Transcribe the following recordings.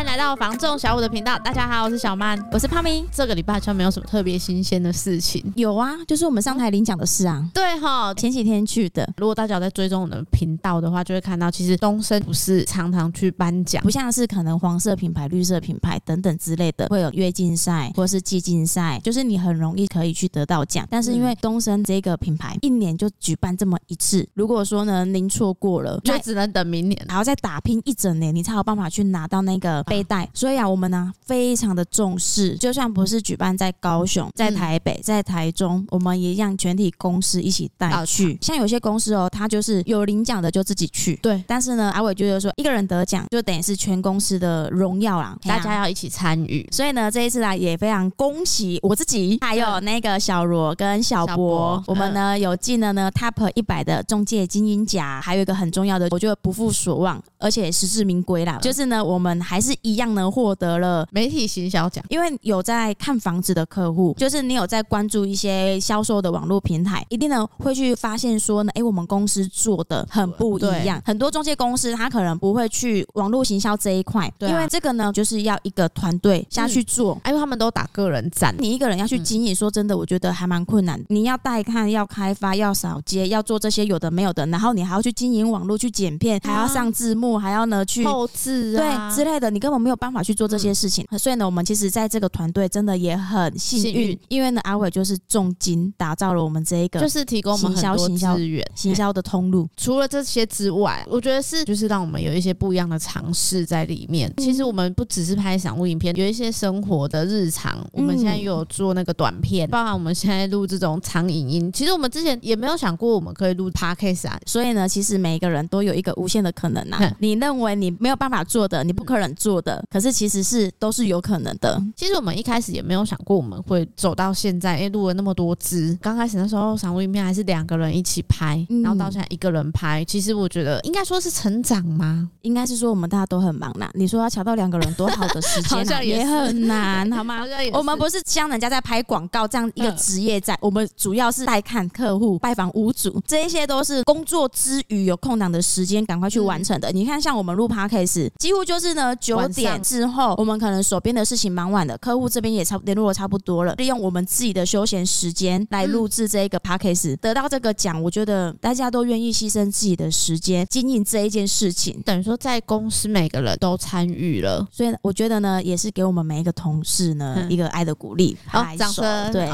欢迎来到房仲小五的频道。大家好，我是小曼，我是胖咪。这个礼拜好像没有什么特别新鲜的事情。有啊，就是我们上台领奖的事啊。对哈，前几天去的。如果大家有在追踪我的频道的话，就会看到，其实东升不是常常去颁奖，不像是可能黄色品牌、绿色品牌等等之类的，会有月竞赛或是季竞赛，就是你很容易可以去得到奖。但是因为东升这个品牌一年就举办这么一次，如果说呢您错过了，就只能等明年，还要再打拼一整年，你才有办法去拿到那个背带。所以啊，我们呢非常的重视，就算不是举办在高雄、在台北、在台中，我们也让全体公司一起带去。像有些公司哦，他就是有领奖的就自己去，对。但是呢，阿伟觉得说，一个人得奖就等于是全公司的荣耀啦，大家要一起参与。所以呢，这一次来也非常恭喜我自己，还有那个小罗跟小博，我们呢有进了呢 Top 一百的中介精英奖，还有一个很重要的，我觉得不负所望，而且实至名归啦，就是呢，我们还是一样呢获得了媒体行销奖，因为有在看房子的客户，就是你有在关注一些销售的网络平台，一定呢会去发现说呢，哎，我们公司做的很不一样。很多中介公司他可能不会去网络行销这一块，因为这个呢就是要一个团队下去做，因为他们都打个人战，你一个人要去经营，说真的，我觉得还蛮困难。你要带看，要开发，要扫街，要做这些有的没有的，然后你还要去经营网络，去剪片，还要上字幕，还要呢去后置啊，对之类的，你根本没有办法去做这些事情。所以呢，我们其实在这个团队真的也很幸运，因为呢，阿伟就是重金打造了我们这一个，就是提供我们很多资源、行销的通路。除了这些之外，我觉得是就是让我们有一些不一样的尝试在里面。其实我们不只是拍赏物影片，有一些生活的日常。我们现在又有做那个短片，包含我们现在录这种长影音。其实我们之前也没有想过我们可以录 podcast 啊。所以呢，其实每一个人都有一个无限的可能啊。你认为你没有办法做的，你不可能做的，可是其实是都是有可能的。其实我们一开始也没有想过我们会走到现在，因为录了那么多支。刚开始那时候赏物影片还是两个人一起拍，然后到现在一个人拍。其实我觉得应该说是成长吗？应该是说我们大家都很忙啦。你说要瞧到两个人多好的时间啊，也很难，好吗？我们不是像人家在拍广告这样一个职业在，我们主要是带看客户、拜访屋主，这一些都是工作之余有空档的时间赶快去完成的。你看，像我们录 Podcast，几乎就是呢九点之后，我们可能手边的事情忙完了，客户这边也差联络的差不多了，利用我们自己的休闲时间来录制这一个 Podcast，得到这个奖，我觉得大家都愿意牺牲自己的时间经营这一件事情，等于说在公司每个人都参与了，所以我觉得呢，也是给我们每一个同事呢一个爱的鼓励。好，掌声！对，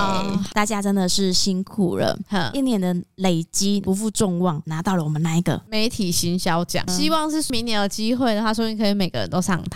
大家真的是辛苦了，一年的累积不负众望，拿到了我们那一个媒体行销奖，希望是明年有机会的话，说不定可以每个人都上台啊。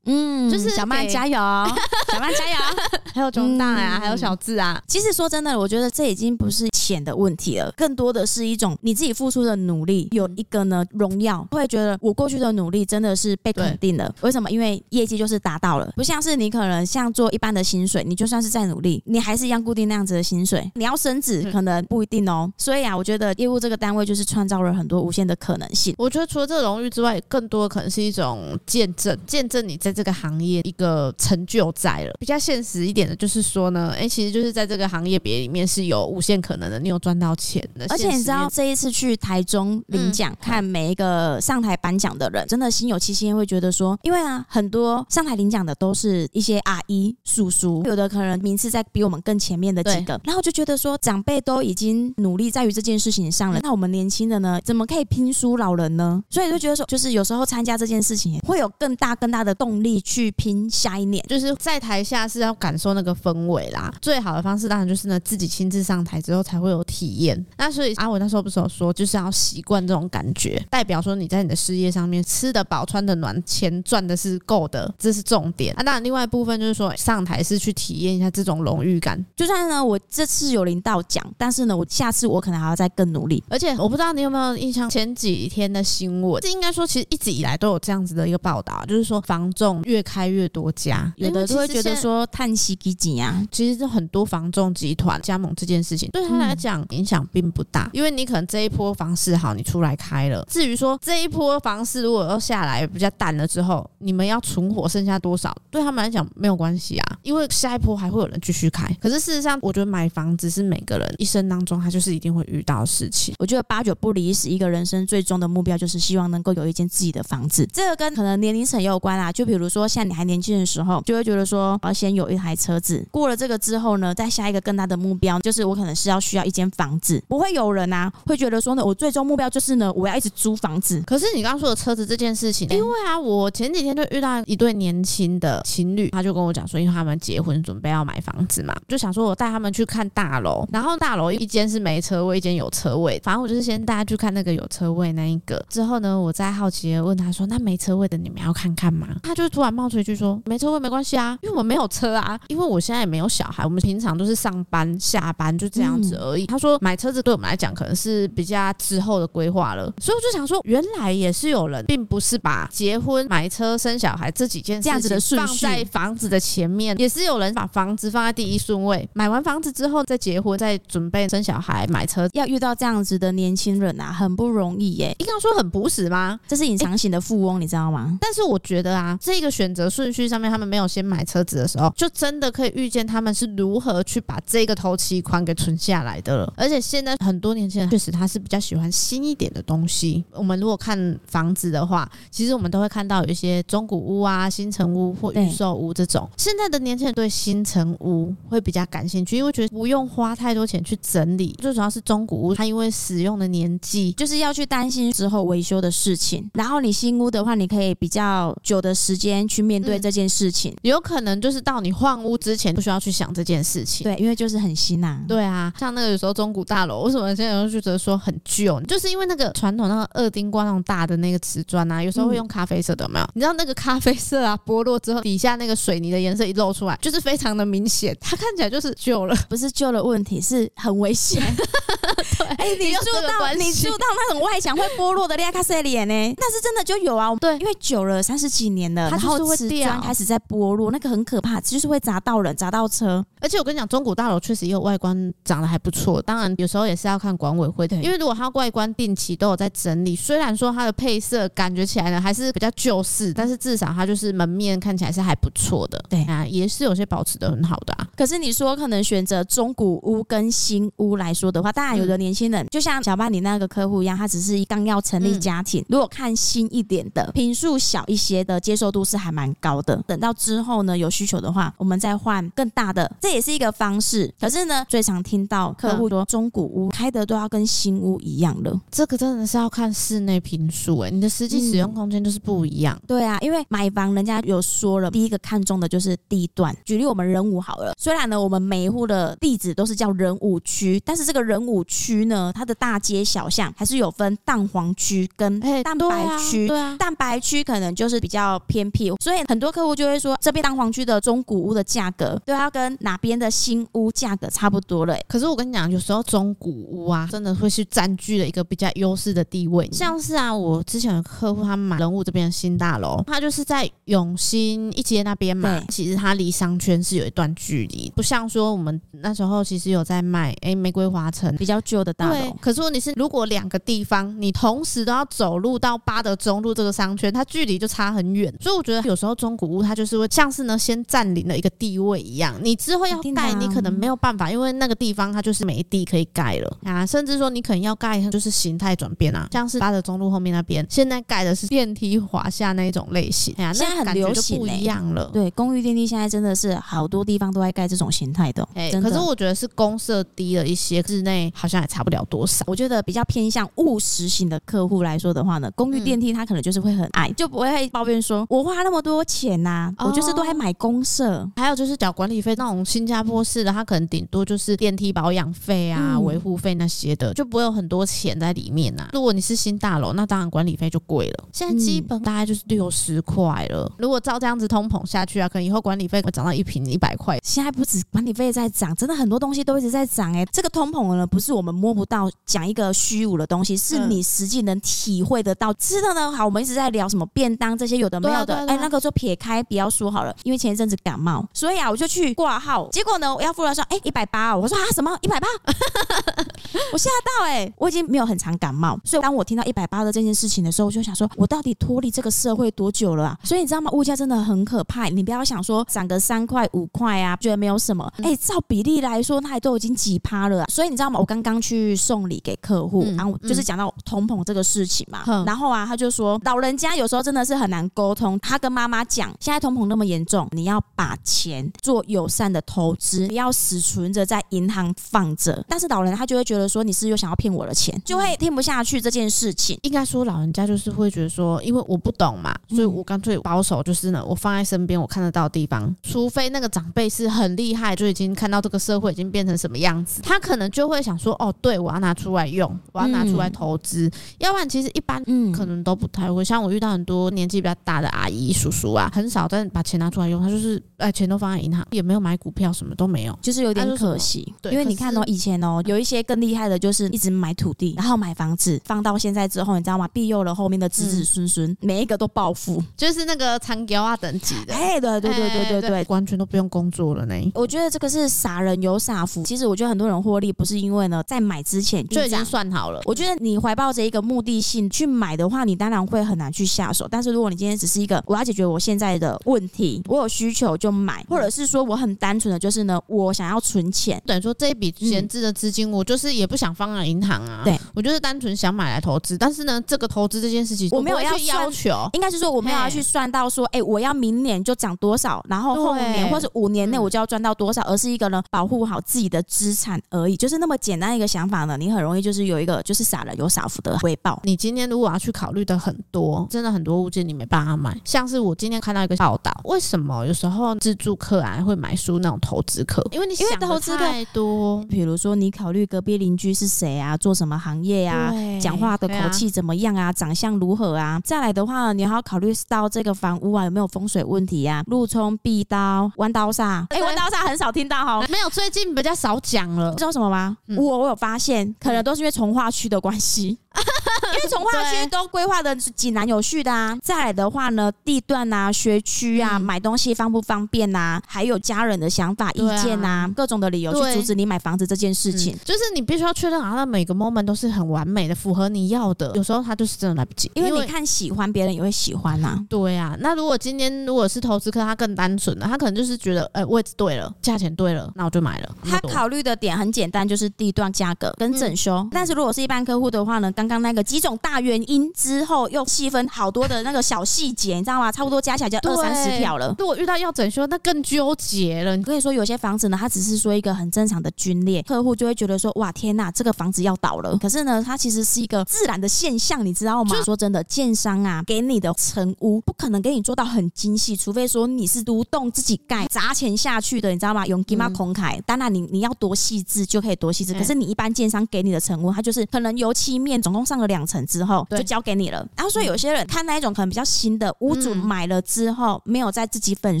嗯，就是小曼加油，小曼加油，还有中大呀，还有小智啊。其实说真的，我觉得这已经不是钱的问题了，更多的是一种你自己付出的努力有一个呢荣耀，会觉得我过去的努力真的是被肯定了。为什么？因为业绩就是达到了，不像是你可能像做一般的薪水，你就算是再努力，你还是一样固定那样子的薪水。你要升职可能不一定哦。所以啊，我觉得业务这个单位就是创造了很多无限的可能性。我觉得除了这个荣誉之外，更多的可能是一种见证，见证你在这个行业一个成就在了。比较现实一点的就是说呢，哎、欸，其实就是在这个行业别里面是有无限可能的，你有赚到钱的。而且你知道这一次去台中领奖，嗯、看每一个上台颁奖的人，真的心有戚戚，会觉得说，因为啊，很多上台领奖的都是一些阿姨、叔叔，有的可能名次在比我们更前面的几个，然后就觉得说，长辈都已经努力在于这件事情上了，那我们年轻的呢，怎么可以拼输老人呢？所以就觉得说，就是有时候参加这件事情，会有更大更大的动力去。拼下一年，就是在台下是要感受那个氛围啦。最好的方式当然就是呢，自己亲自上台之后才会有体验。那所以阿伟那时候不是有说，就是要习惯这种感觉，代表说你在你的事业上面吃得饱、穿得暖、钱赚的是够的，这是重点啊。当然，另外一部分就是说上台是去体验一下这种荣誉感。就算呢，我这次有领到奖，但是呢，我下次我可能还要再更努力。而且我不知道你有没有印象，前几天的新闻，这应该说其实一直以来都有这样子的一个报道，就是说房仲越开。越多家，有的就会觉觉得说叹息几几啊，其实很多房仲集团加盟这件事情，对他来讲影响并不大，因为你可能这一波房市好，你出来开了。至于说这一波房市如果要下来比较淡了之后，你们要存活剩下多少，对他们来讲没有关系啊，因为下一波还会有人继续开。可是事实上，我觉得买房子是每个人一生当中他就是一定会遇到的事情。我觉得八九不离十，一个人生最终的目标就是希望能够有一间自己的房子。这个跟可能年龄层也有关啊，就比如比如说像你还年轻的时候，就会觉得说我要先有一台车子。过了这个之后呢，再下一个更大的目标就是我可能是要需要一间房子。不会有人啊会觉得说呢，我最终目标就是呢，我要一直租房子。可是你刚刚说的车子这件事情，因为啊，我前几天就遇到一对年轻的情侣，他就跟我讲说，因为他们结婚准备要买房子嘛，就想说我带他们去看大楼，然后大楼一间是没车位，一间有车位，反正我就是先带他去看那个有车位那一个。之后呢，我再好奇的问他说，那没车位的你们要看看吗？他就突然冒出一句说，没车位没关系啊，因为我没有车啊，因为我现在也没有小孩，我们平常都是上班下班就这样子而已。嗯、他说买车子对我们来讲可能是比较之后的规划了，所以我就想说，原来也是有人，并不是把结婚、买车、生小孩这几件事情放在房子的前面，也是有人把房子放在第一顺位，买完房子之后再结婚，再准备生小孩、买车。要遇到这样子的年轻人啊，很不容易耶。应该说很朴实吗？这是隐藏型的富翁，你知道吗？但是我觉得啊，这这个选择顺序上面，他们没有先买车子的时候，就真的可以预见他们是如何去把这个头期款给存下来的了。而且现在很多年轻人确实他是比较喜欢新一点的东西。我们如果看房子的话，其实我们都会看到有一些中古屋啊、新城屋或预售屋这种。现在的年轻人对新城屋会比较感兴趣，因为觉得不用花太多钱去整理。最主要是中古屋，它因为使用的年纪，就是要去担心之后维修的事情。然后你新屋的话，你可以比较久的时间去面对这件事情。有可能就是到你换屋之前，不需要去想这件事情。对，因为就是很新呐。对啊，像那个有时候中古大楼，为什么现在有人就觉得说很旧？就是因为那个传统那个二丁瓜那种大的那个瓷砖啊，有时候会用咖啡色的，有没有？你知道那个咖啡色啊，剥落之后底下那个水泥的颜色一露出来，就是非常的明显，它看起来就是旧了，不是旧的问题，是很危险。对，哎、欸，你住到你住到那种外墙会剥落的裂卡塞脸呢？那是真的就有啊。对，因为久了三十几年了，它就是会瓷砖开始在剥落，那个很可怕，就是会砸到人，砸到车。而且我跟你讲，中古大楼确实也有外观长得还不错，当然有时候也是要看管委会的，因为如果它外观定期都有在整理，虽然说它的配色感觉起来呢还是比较旧式，但是至少它就是门面看起来是还不错的。对啊，也是有些保持得很好的啊。可是你说可能选择中古屋跟新屋来说的话，当然有的年轻人、嗯、就像小巴你那个客户一样，他只是刚要成立家庭，嗯、如果看新一点的平数小一些的，接受度是还蛮高的。等到之后呢，有需求的话，我们再换更大的，这也是一个方式。可是呢，最常听到客户说中古屋开的都要跟新屋一样了，这个真的是要看室内平数哎，你的实际使用空间就是不一样。嗯、对啊，因为买房人家有说了，第一个看中的就是地段。举例我们仁武好了，虽然呢我们每一户的地址都是叫仁武区，但是这个仁武区呢，它的大街小巷还是有分蛋黄区跟蛋白区。对啊，蛋白区可能就是比较偏僻，所以很多客户就会说，这边蛋黄区的中古屋的价格都要跟哪边的新屋价格差不多了。可是我跟你讲，有时候中古屋啊，真的会是占据了一个比较优势的地位。像是啊，我之前有客户他买人物这边的新大楼，他就是在永兴一街那边嘛，其实它离商圈是有一段距离，不像说我们那时候其实有在卖哎玫瑰华城比较旧的大楼。可是问题是，如果两个地方你同时都要走路到八德中路这个商圈，它距离就差很远。所以我觉得有时候中古屋它就是会像是呢先占领了一个地位一样，你之后要盖你可能没有办法，因为那个地方它就是没地可以盖了啊，甚至说你可能要盖就是形态转变啊，像是八德中路后面那边现在盖的是电梯华夏那一种类型，哎呀，现在很流行，不一样了。对，公寓电梯现在真的是好多地方都在盖这种形态的。哎，可是我觉得是公设低了一些，室内好像也差不了多少。我觉得比较偏向务实型的客户来说的话呢，公寓电梯它可能就是会很矮，就不会抱怨说我花那么多钱呐，我就是都还买公设，还有就是缴管理费那种新加坡式的，它可能顶多就是电梯保养费啊、维护费那些的，就不会有很多钱在里面呐。如果你是新大楼，那当然管理费就贵了。现在基本大概就是六十块了。如果照这样子通膨下去啊，可能以后管理费会涨到一平一百块。现在不止管理费在涨，真的很多东西都一直在涨哎。这个通膨呢，不是我们。们摸不到，讲一个虚无的东西，是你实际能体会得到。吃的呢，好，我们一直在聊什么便当这些有的没有的，哎、欸，那个就撇开不要说好了，因为前一阵子感冒，所以啊，我就去挂号，结果呢，我要付了说，哎，一百八，我说啊，什么一百八？我吓到哎、欸，我已经没有很常感冒，所以当我听到一百八的这件事情的时候，我就想说，我到底脱离这个社会多久了啊？所以你知道吗？物价真的很可怕，你不要想说涨个三块五块啊，觉得没有什么，哎，照比例来说，那也都已经几趴了、啊。所以你知道吗？我刚刚去送礼给客户，嗯、然后就是讲到通膨这个事情嘛，嗯、然后啊，他就说老人家有时候真的是很难沟通。他跟妈妈讲，现在通膨那么严重，你要把钱做友善的投资，不要死存着在银行放着。但是老人他就会觉得说，你是又想要骗我的钱，就会听不下去这件事情。应该说，老人家就是会觉得说，因为我不懂嘛，所以我干脆保守，就是呢，我放在身边，我看得到的地方。除非那个长辈是很厉害，就已经看到这个社会已经变成什么样子，他可能就会想说，哦，对，我要拿出来用，我要拿出来投资。要不然，其实一般可能都不太会。像我遇到很多年纪比较大的阿姨叔叔啊，很少但把钱拿出来用，他就是哎，钱都放在银行，也没有买股票，什么都没有，就是有点可惜。对，因为你看哦，以前哦，有一些更厉害的，就是一直买土地，然后买房子，放到现在之后，你知道吗？庇佑了后面的子子孙孙，每一个都暴富，就是那个长桥啊等级的。哎，对对对对对对，完全都不用工作了呢。我觉得这个是傻人有傻福。其实我觉得很多人获利不是因为呢，在买之前就已经算好了。我觉得你怀抱着一个目的性去买的话，你当然会很难去下手。但是如果你今天只是一个我要解决我现在的问题，我有需求就买，或者是说我很单纯的就是呢，我想要存钱，等于说这一笔闲置的资金，我就是也不想放在银行啊。对，我就是单纯想买来投资。但是呢，这个投资这件事情，我没有要去要求，应该是说我没有要去算到说，哎，我要明年就涨多少，然后后年或者五年内我就要赚到多少，而是一个呢保护好自己的资产而已，就是那么简单一个想法呢，你很容易就是有一个就是傻人有傻福的回报。你今天如果要去考虑的很多，真的很多物件你没办法买，像是我今天看到一个报道，为什么有时候自助客啊会买书那种投资客？因为你想投资太多，比如说你考虑隔壁邻居是谁啊，做什么行业啊，讲话的口气怎么样啊，长相如何啊？再来的话，你还要考虑到这个房屋啊有没有风水问题啊，路冲、壁刀、弯刀煞。哎，弯刀煞很少听到哈，没有，最近比较少讲了。知道什么吗？我我有发现，可能都是因为从化区的关系。因为从化区都规划的是井然有序的啊，再来的话呢，地段啊、学区啊、买东西方不方便啊，还有家人的想法、意见啊，各种的理由去阻止你买房子这件事情，就是你必须要确认好，那每个 moment 都是很完美的，符合你要的。有时候他就是真的来不及，因为你看喜欢，别人也会喜欢呐。对啊，那如果今天如果是投资客，他更单纯的，他可能就是觉得，哎，位置对了，价钱对了，那我就买了。他考虑的点很简单，就是地段、价格跟整修。但是如果是一般客户的话呢，刚刚那个几种大原因之后，又细分好多的那个小细节，你知道吗？差不多加起来就二三十条了。如果遇到要整修，那更纠结了。你可以说有些房子呢，它只是说一个很正常的龟裂，客户就会觉得说，哇，天呐，这个房子要倒了。可是呢，它其实是一个自然的现象，你知道吗？就说真的，建商啊，给你的成屋不可能给你做到很精细，除非说你是独栋自己盖，砸钱下去的，你知道吗？用金马孔凯，当然你你要多细致就可以多细致。可是你一般建商给你的成屋，它就是可能油漆面总共上了两层之后。就交给你了。然后所以有些人看那一种可能比较新的屋主买了之后没有在自己粉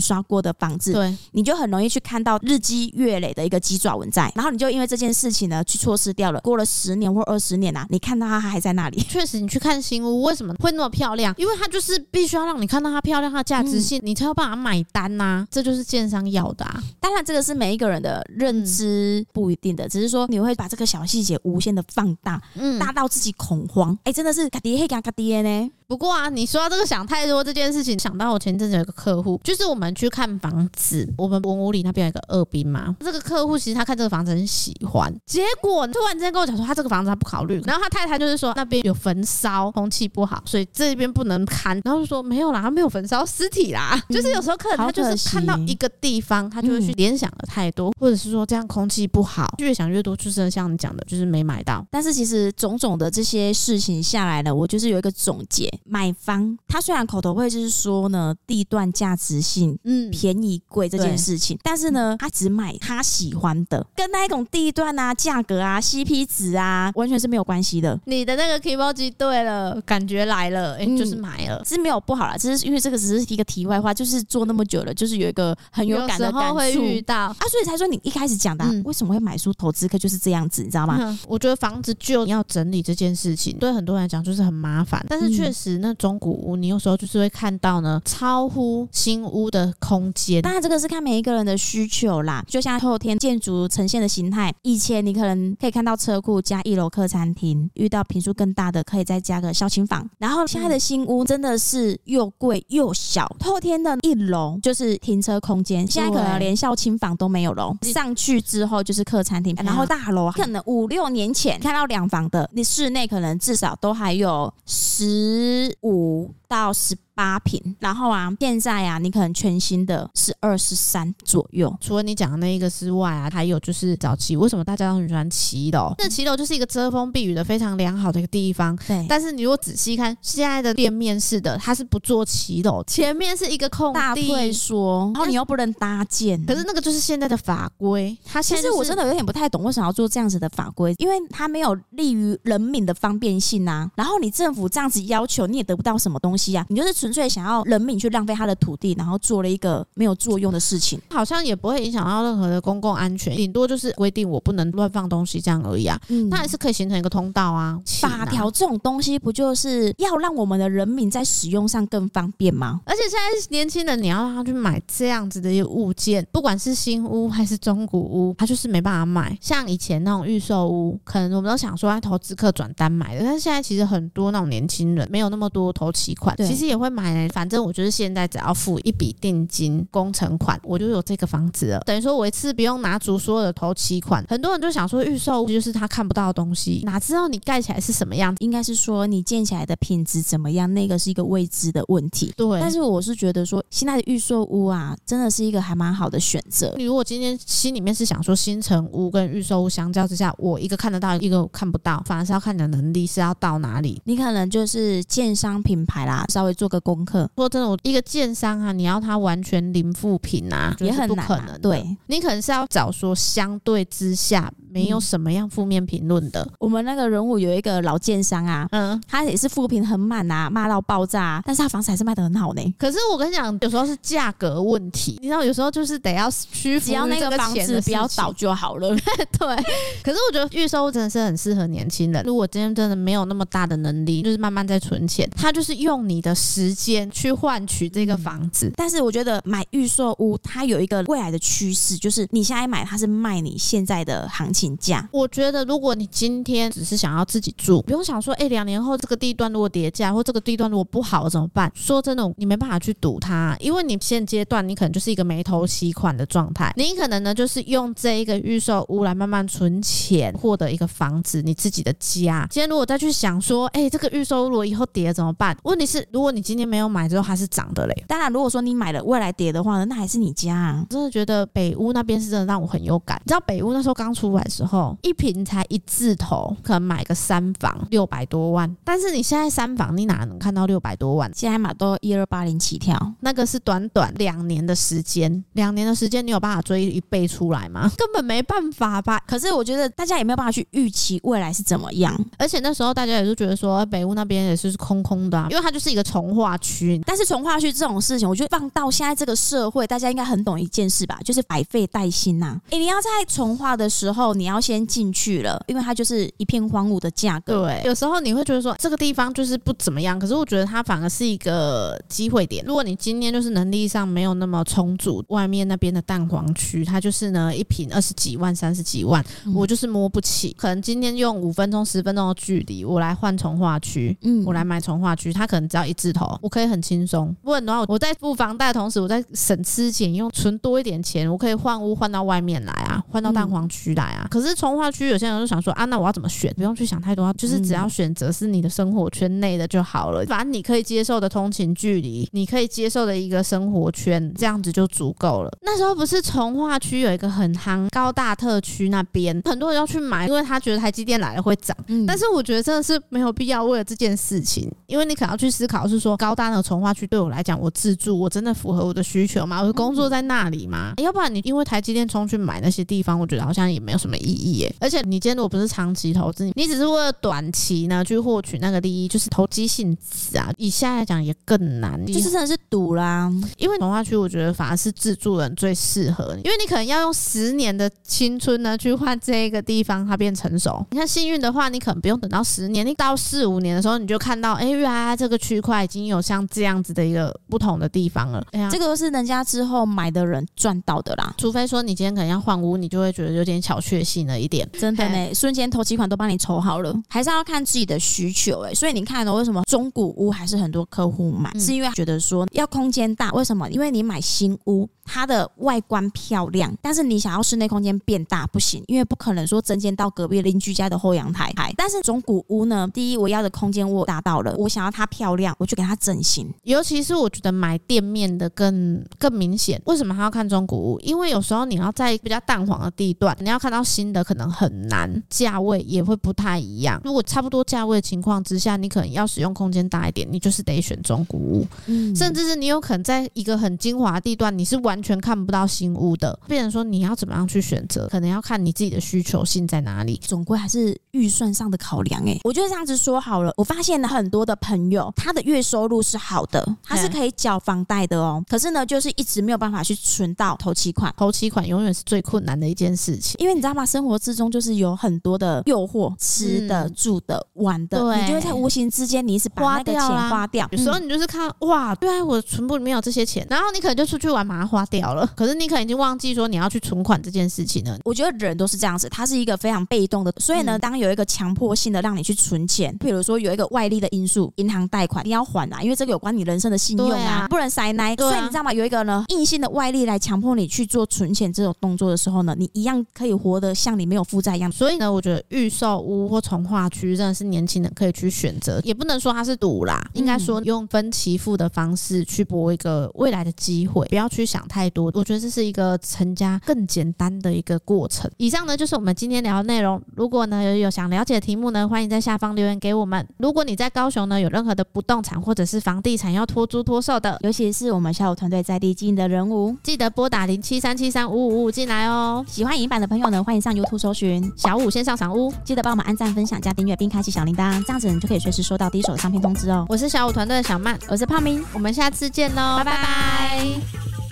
刷过的房子，对，你就很容易去看到日积月累的一个鸡爪纹在。然后你就因为这件事情呢去错失掉了。过了十年或二十年啊，你看到它还在那里。确实，你去看新屋为什么会那么漂亮？因为它就是必须要让你看到它漂亮，它价值性，你才有办法买单呐。这就是建商要的啊。当然，这个是每一个人的认知不一定的，只是说你会把这个小细节无限的放大，嗯，大到自己恐慌。哎，真的是。爹黑嘎嘎爹呢？不过啊，你说到这个想太多这件事情，想到我前阵子有一个客户，就是我们去看房子，我们文武里那边有一个二兵嘛。这个客户其实他看这个房子很喜欢，结果突然之间跟我讲说，他这个房子他不考虑。然后他太太就是说那边有焚烧，空气不好，所以这边不能看。然后就说没有啦，他没有焚烧尸体啦。嗯、就是有时候客人他就是看到一个地方，他就会去联想的太多，或者是说这样空气不好，越想越多，就是像你讲的，就是没买到。但是其实种种的这些事情。情下来了，我就是有一个总结：买方他虽然口头会就是说呢，地段价值性，嗯，便宜贵这件事情，但是呢，他只买他喜欢的，跟那一种地段啊、价格啊、CP 值啊，完全是没有关系的。你的那个 kimoji 对了，感觉来了，哎、欸，就是买了，是没有不好啦，只是因为这个只是一个题外话，就是做那么久了，就是有一个很有感的感触，会遇到。啊，所以才说你一开始讲的、啊嗯，为什么会买书投资客就是这样子，你知道吗？嗯、我觉得房子就要整理这件事情，对很多人来讲就是很麻烦，但是确实那中古屋，你有时候就是会看到呢，超乎新屋的空间。当然这个是看每一个人的需求啦，就像后天建筑呈现的形态，以前你可能可以看到车库加一楼客餐厅，遇到坪数更大的可以再加个小轻房，然后现在的新屋真的是又贵又小，后天的一楼就是停车空间，现在可能连小轻房都没有了，上去之后就是客餐厅，然后大楼可能五六年前看到两房的，你室内可能至少都还有十五到十八平，然后啊，现在啊，你可能全新的是二十三左右。除了你讲的那一个之外啊，还有就是早期为什么大家都很喜欢骑楼？那骑楼就是一个遮风避雨的非常良好的一个地方。对。但是你如果仔细看现在的店面式的，它是不做骑楼，前面是一个空地，大退缩，然后你又不能搭建。可是那个就是现在的法规。它现在、就是、其实我真的有点不太懂为什么要做这样子的法规，因为它没有利于人民的方便性啊。然后你政府这样子要求，你也得不到什么东西啊，你就是纯粹想要人。民去浪费他的土地，然后做了一个没有作用的事情，好像也不会影响到任何的公共安全，顶多就是规定我不能乱放东西这样而已啊。嗯，那还是可以形成一个通道啊。法条这种东西不就是要让我们的人民在使用上更方便吗？而且现在年轻人，你要让他去买这样子的一个物件，不管是新屋还是中古屋，他就是没办法买。像以前那种预售屋，可能我们都想说，投资客转单买的，但是现在其实很多那种年轻人没有那么多投期款，其实也会买来，反正我。就是现在只要付一笔定金工程款，我就有这个房子了。等于说我一次不用拿足所有的头期款。很多人就想说预售屋就是他看不到的东西，哪知道你盖起来是什么样子？应该是说你建起来的品质怎么样？那个是一个未知的问题。对。但是我是觉得说现在的预售屋啊，真的是一个还蛮好的选择。你如果今天心里面是想说新城屋跟预售屋相较之下，我一个看得到，一个看不到，反而是要看你的能力是要到哪里。你可能就是建商品牌啦，稍微做个功课。说真的。我一个建商啊，你要他完全零负评啊，也很不可能，啊。对，你可能是要找说相对之下。没有什么样负面评论的。我们那个人物有一个老建商啊，嗯，他也是负评很满啊，骂到爆炸啊，但是他房子还是卖的很好呢。可是我跟你讲，有时候是价格问题，你知道，有时候就是得要屈服，只要那个房子不要倒就好了。对。可是我觉得预售真的是很适合年轻人。如果今天真的没有那么大的能力，就是慢慢在存钱，他就是用你的时间去换取这个房子。嗯。但是我觉得买预售屋，它有一个未来的趋势，就是你现在买，它是卖你现在的行情。请假，我觉得如果你今天只是想要自己住，不用想说，哎、欸，两年后这个地段如果跌价，或这个地段如果不好怎么办？说真的，你没办法去赌它，因为你现阶段你可能就是一个没头期款的状态，你可能呢就是用这一个预售屋来慢慢存钱，获得一个房子，你自己的家。今天如果再去想说，哎、欸，这个预售屋如果以后跌了怎么办？问题是，如果你今天没有买之后它是涨的嘞。当然，如果说你买了未来跌的话呢，那还是你家啊。真的觉得北屋那边是真的让我很有感。你知道北屋那时候刚出来。时候一瓶才一字头，可能买个三房六百多万，但是你现在三房你哪能看到六百多万？现在嘛都一二八零起跳，那个是短短两年的时间，两年的时间你有办法追一倍出来吗？根本没办法吧。可是我觉得大家也没有办法去预期未来是怎么样，而且那时候大家也是觉得说北屋那边也是空空的啊，因为它就是一个从化区。但是从化区这种事情，我觉得放到现在这个社会，大家应该很懂一件事吧，就是百废待兴呐。诶，你要在从化的时候，你要先进去了，因为它就是一片荒芜的价格。对，有时候你会觉得说这个地方就是不怎么样，可是我觉得它反而是一个机会点。如果你今天就是能力上没有那么充足，外面那边的蛋黄区，它就是呢一瓶二十几万、三十几万，我就是摸不起。可能今天用五分钟、十分钟的距离，我来换从化区，嗯，我来买从化区，它可能只要一字头，我可以很轻松。不然的话，我在付房贷的同时，我在省吃俭用存多一点钱，我可以换屋换到外面来啊，换到蛋黄区来啊。可是从化区有些人就想说啊，那我要怎么选？不用去想太多，就是只要选择是你的生活圈内的就好了，反正你可以接受的通勤距离，你可以接受的一个生活圈，这样子就足够了。那时候不是从化区有一个很夯高大特区那边，很多人要去买，因为他觉得台积电来了会涨。嗯，但是我觉得真的是没有必要为了这件事情，因为你可能要去思考是说高大的从化区对我来讲，我自住我真的符合我的需求吗？我的工作在那里吗？要不然你因为台积电冲去买那些地方，我觉得好像也没有什么意义耶。而且你今天如果不是长期投资，你只是为了短期呢去获取那个利益，就是投机性质啊。以下来讲也更难，就是真的是赌啦。因为重划区我觉得反而是自住人最适合，因为你可能要用十年的青春呢去换这个地方它变成熟。你看幸运的话，你可能不用等到十年，你到四五年的时候你就看到，哎，原来这个区块已经有像这样子的一个不同的地方了。哎呀，这个都是人家之后买的人赚到的啦。除非说你今天可能要换屋，你就会觉得有点小确幸了一点。真的呢，瞬间头几款都帮你筹好了，还是要看自己的需求哎。所以你看呢为什么中古屋还是很多客户买，嗯、是因为觉得说要空间大。为什么？因为你买新屋，它的外观漂亮，但是你想要室内空间变大不行，因为不可能说增建到隔壁邻居家的后阳台。但是中古屋呢，第一我要的空间我达到了，我想要它漂亮，我就给它整形。尤其是我觉得买店面的更更明显。为什么还要看中古屋？因为有时候你要在比较淡黄的地段，你要看到新的可能很难，价位也会不太一样。如果差不多价位的情况之下，你可能要使用空间大一点，你就是得选中古屋。嗯，甚至是你有可能在一个很精华的地段，你是完全看不到新屋的。变成说你要怎么样去选择，可能要看你自己的需求性在哪里。总归还是预算上的考量。哎，我觉得这样子说好了。我发现了很多的朋友，他的月收入是好的，他是可以缴房贷的哦。可是呢，就是一直没有办法去存到头期款。头期款永远是最困难的一件事情，因为你知道吗？生活之中就是有很多的诱惑，吃的、嗯、住的、玩的，你就会在无形之间，你一直把那个钱花掉。有时候你就是看哇，对啊，我的存部里面有这些钱，然后你可能就出去玩，把它花掉了。可是你可能已经忘记说你要去存款这件事情了。我觉得人都是这样子，他是一个非常被动的。所以呢，当有一个强迫性的让你去存钱，比如说有一个外力的因素，银行贷款你要还啊，因为这个有关你人生的信用啊，啊不能塞奶。所以你知道吗？有一个呢，硬性的外力来强迫你去做存钱这种动作的时候呢，你一样可以活得像你没有负债一样。所以呢，我觉得预售屋或从化区真的是年轻人可以去选择，也不能说它是赌啦，应该说用分期付的方式去搏一个未来的机会，不要去想太多。我觉得这是一个成家更简单的一个过程。以上呢就是我们今天聊的内容。如果呢有有想了解的题目呢，欢迎在下方留言给我们。如果你在高雄呢有任何的不动产或者是房地产要托租托售的，尤其是我们小武团队在地经营的人物，记得拨打零七三七三五五五五进来哦。喜欢影音版的朋友呢，欢迎上 YouTube 搜寻小五线上赏屋，记得帮我们按赞、分享、加订阅，并开启小铃铛，这样子你就可以随时收到第一手的商品通知哦。我是小五团队的小曼，我是胖明，我们下次见喽，拜拜。拜拜。